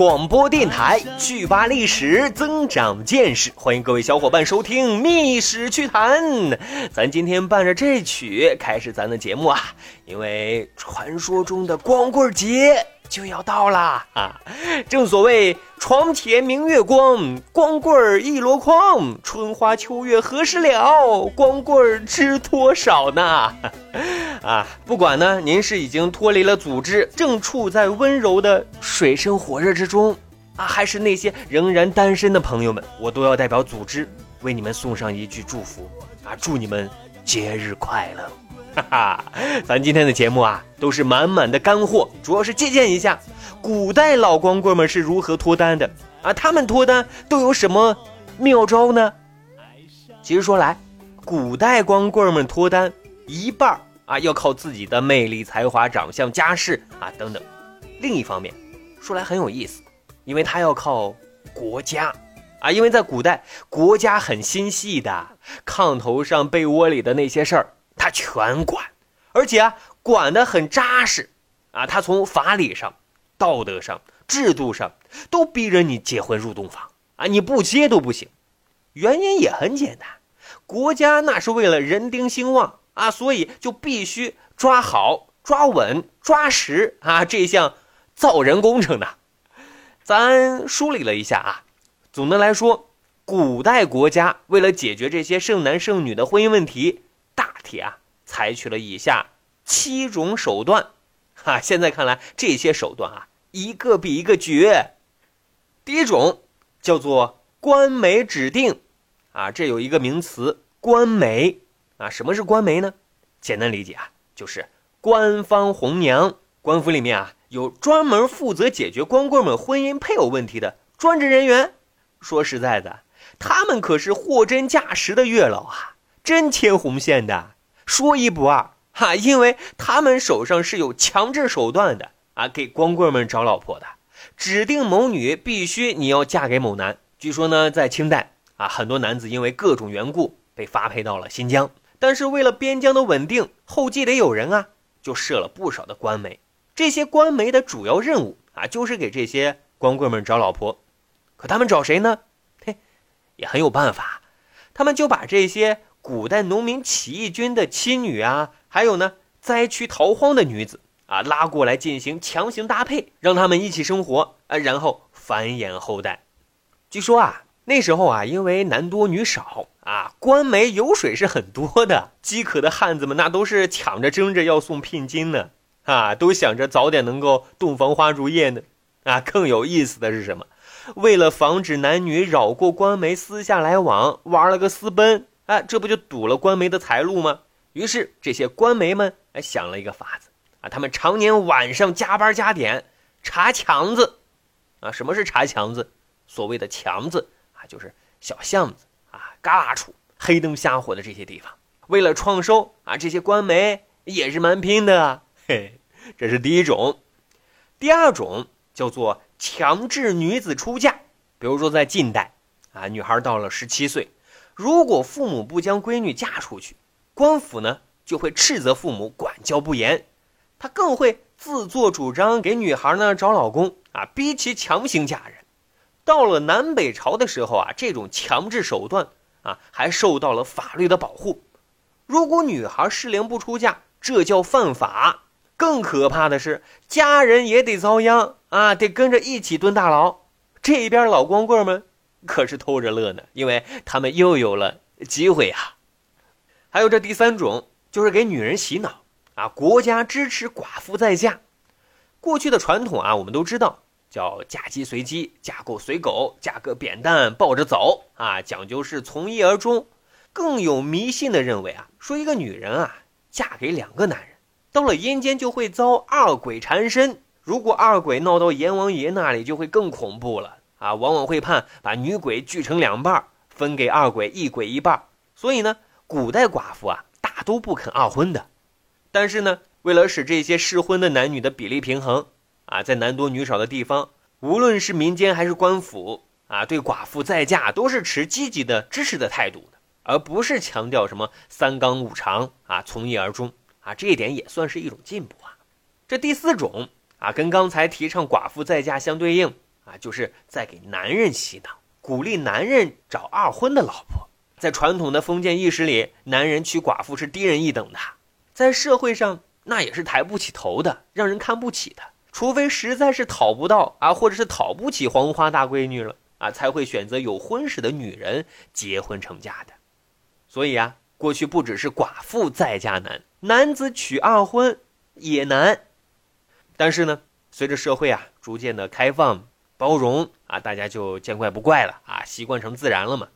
广播电台，趣吧历史，增长见识，欢迎各位小伙伴收听《秘史趣谈》。咱今天伴着这曲开始咱的节目啊，因为传说中的光棍节就要到啦啊！正所谓床前明月光，光棍一箩筐，春花秋月何时了？光棍知多少呢？啊，不管呢，您是已经脱离了组织，正处在温柔的水深火热之中，啊，还是那些仍然单身的朋友们，我都要代表组织为你们送上一句祝福啊，祝你们节日快乐！哈哈，咱今天的节目啊，都是满满的干货，主要是借鉴一下古代老光棍们是如何脱单的啊，他们脱单都有什么妙招呢？其实说来，古代光棍们脱单一半。啊，要靠自己的魅力、才华、长相、家世啊等等。另一方面，说来很有意思，因为他要靠国家啊，因为在古代，国家很心细的，炕头上、被窝里的那些事儿，他全管，而且啊，管得很扎实啊。他从法理上、道德上、制度上都逼着你结婚入洞房啊，你不结都不行。原因也很简单，国家那是为了人丁兴旺。啊，所以就必须抓好、抓稳、抓实啊这项造人工程呢。咱梳理了一下啊，总的来说，古代国家为了解决这些剩男剩女的婚姻问题，大体啊采取了以下七种手段。哈，现在看来这些手段啊，一个比一个绝。第一种叫做官媒指定，啊，这有一个名词官媒。啊，什么是官媒呢？简单理解啊，就是官方红娘。官府里面啊，有专门负责解决光棍们婚姻配偶问题的专职人员。说实在的，他们可是货真价实的月老啊，真牵红线的，说一不二哈。因为他们手上是有强制手段的啊，给光棍们找老婆的，指定某女必须你要嫁给某男。据说呢，在清代啊，很多男子因为各种缘故被发配到了新疆。但是为了边疆的稳定，后继得有人啊，就设了不少的官媒。这些官媒的主要任务啊，就是给这些光棍们找老婆。可他们找谁呢？嘿，也很有办法。他们就把这些古代农民起义军的妻女啊，还有呢灾区逃荒的女子啊，拉过来进行强行搭配，让他们一起生活啊，然后繁衍后代。据说啊，那时候啊，因为男多女少。啊，官媒油水是很多的，饥渴的汉子们那都是抢着争着要送聘金呢，啊，都想着早点能够洞房花烛夜呢。啊，更有意思的是什么？为了防止男女绕过官媒私下来往，玩了个私奔，啊，这不就堵了官媒的财路吗？于是这些官媒们哎想了一个法子，啊，他们常年晚上加班加点查墙子，啊，什么是查墙子？所谓的墙子啊，就是小巷子啊。旮旯处黑灯瞎火的这些地方，为了创收啊，这些官媒也是蛮拼的啊。嘿，这是第一种。第二种叫做强制女子出嫁。比如说在近代啊，女孩到了十七岁，如果父母不将闺女嫁出去，官府呢就会斥责父母管教不严，他更会自作主张给女孩呢找老公啊，逼其强行嫁人。到了南北朝的时候啊，这种强制手段。啊，还受到了法律的保护。如果女孩适龄不出嫁，这叫犯法。更可怕的是，家人也得遭殃啊，得跟着一起蹲大牢。这边老光棍们可是偷着乐呢，因为他们又有了机会啊。还有这第三种，就是给女人洗脑啊，国家支持寡妇再嫁。过去的传统啊，我们都知道。叫嫁鸡随鸡，嫁狗随狗，嫁个扁担抱着走啊，讲究是从一而终。更有迷信的认为啊，说一个女人啊，嫁给两个男人，到了阴间就会遭二鬼缠身。如果二鬼闹到阎王爷那里，就会更恐怖了啊！往往会判把女鬼锯成两半，分给二鬼一鬼一半。所以呢，古代寡妇啊，大都不肯二婚的。但是呢，为了使这些适婚的男女的比例平衡啊，在男多女少的地方，无论是民间还是官府啊，对寡妇再嫁都是持积极的支持的态度的。而不是强调什么三纲五常啊，从一而终啊，这一点也算是一种进步啊。这第四种啊，跟刚才提倡寡妇再嫁相对应啊，就是在给男人洗脑，鼓励男人找二婚的老婆。在传统的封建意识里，男人娶寡妇是低人一等的，在社会上那也是抬不起头的，让人看不起的。除非实在是讨不到啊，或者是讨不起黄花大闺女了啊，才会选择有婚史的女人结婚成家的。所以啊，过去不只是寡妇再嫁难，男子娶二婚也难。但是呢，随着社会啊逐渐的开放包容啊，大家就见怪不怪了啊，习惯成自然了嘛。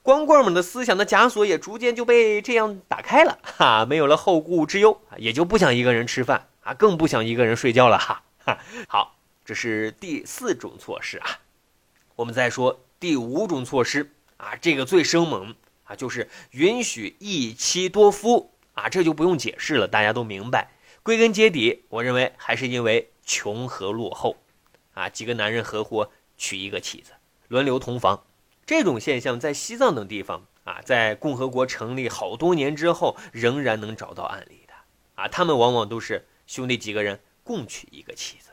光棍们的思想的枷锁也逐渐就被这样打开了哈，没有了后顾之忧，也就不想一个人吃饭啊，更不想一个人睡觉了哈。好，这是第四种措施啊。我们再说第五种措施啊，这个最生猛。啊，就是允许一妻多夫啊，这就不用解释了，大家都明白。归根结底，我认为还是因为穷和落后，啊，几个男人合伙娶一个妻子，轮流同房，这种现象在西藏等地方啊，在共和国成立好多年之后，仍然能找到案例的。啊，他们往往都是兄弟几个人共娶一个妻子。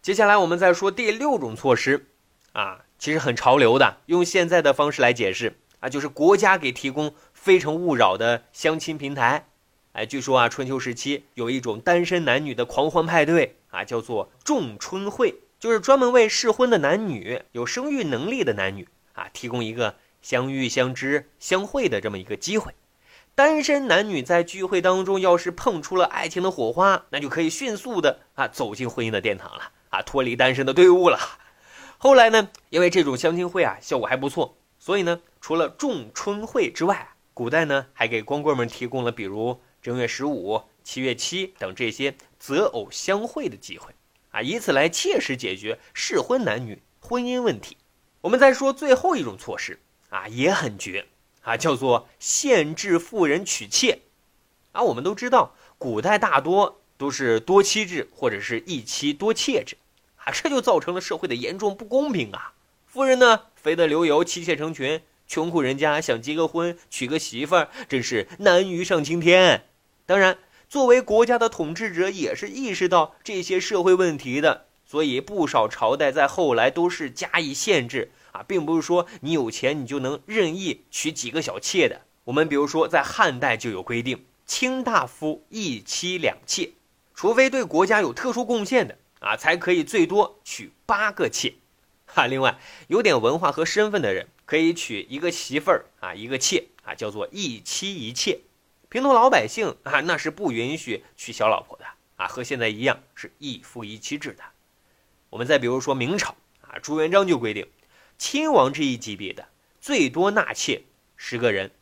接下来我们再说第六种措施，啊，其实很潮流的，用现在的方式来解释。啊，就是国家给提供非诚勿扰的相亲平台。哎，据说啊，春秋时期有一种单身男女的狂欢派对啊，叫做仲春会，就是专门为适婚的男女、有生育能力的男女啊，提供一个相遇、相知、相会的这么一个机会。单身男女在聚会当中，要是碰出了爱情的火花，那就可以迅速的啊走进婚姻的殿堂了啊，脱离单身的队伍了。后来呢，因为这种相亲会啊，效果还不错。所以呢，除了仲春会之外，古代呢还给光棍们提供了比如正月十五、七月七等这些择偶相会的机会，啊，以此来切实解决适婚男女婚姻问题。我们再说最后一种措施啊，也很绝啊，叫做限制妇人娶妾。啊，我们都知道，古代大多都是多妻制或者是一妻多妾制，啊，这就造成了社会的严重不公平啊。夫人呢？肥得流油，妻妾成群，穷苦人家想结个婚，娶个媳妇儿，真是难于上青天。当然，作为国家的统治者，也是意识到这些社会问题的，所以不少朝代在后来都是加以限制啊，并不是说你有钱你就能任意娶几个小妾的。我们比如说，在汉代就有规定，卿大夫一妻两妾，除非对国家有特殊贡献的啊，才可以最多娶八个妾。啊，另外有点文化和身份的人可以娶一个媳妇儿啊，一个妾啊，叫做一妻一妾。平头老百姓啊，那是不允许娶小老婆的啊，和现在一样是一夫一妻制的。我们再比如说明朝啊，朱元璋就规定，亲王这一级别的最多纳妾十个人，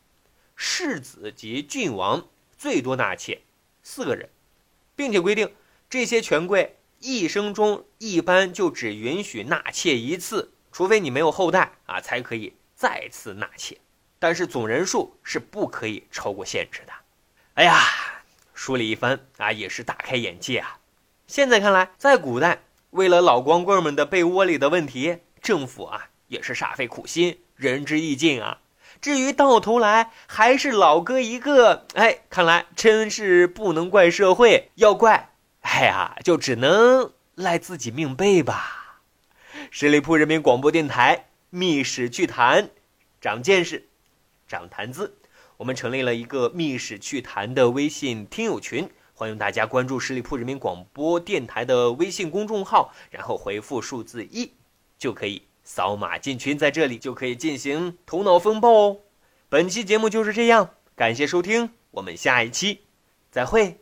世子及郡王最多纳妾四个人，并且规定这些权贵。一生中一般就只允许纳妾一次，除非你没有后代啊，才可以再次纳妾。但是总人数是不可以超过限制的。哎呀，说了一番啊，也是大开眼界啊。现在看来，在古代，为了老光棍们的被窝里的问题，政府啊也是煞费苦心，仁至义尽啊。至于到头来还是老哥一个，哎，看来真是不能怪社会，要怪。哎呀，就只能赖自己命背吧。十里铺人民广播电台《密史趣谈》，长见识，长谈资。我们成立了一个《密室趣谈》的微信听友群，欢迎大家关注十里铺人民广播电台的微信公众号，然后回复数字一，就可以扫码进群，在这里就可以进行头脑风暴哦。本期节目就是这样，感谢收听，我们下一期再会。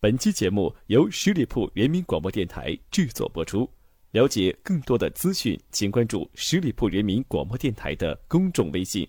本期节目由十里铺人民广播电台制作播出。了解更多的资讯，请关注十里铺人民广播电台的公众微信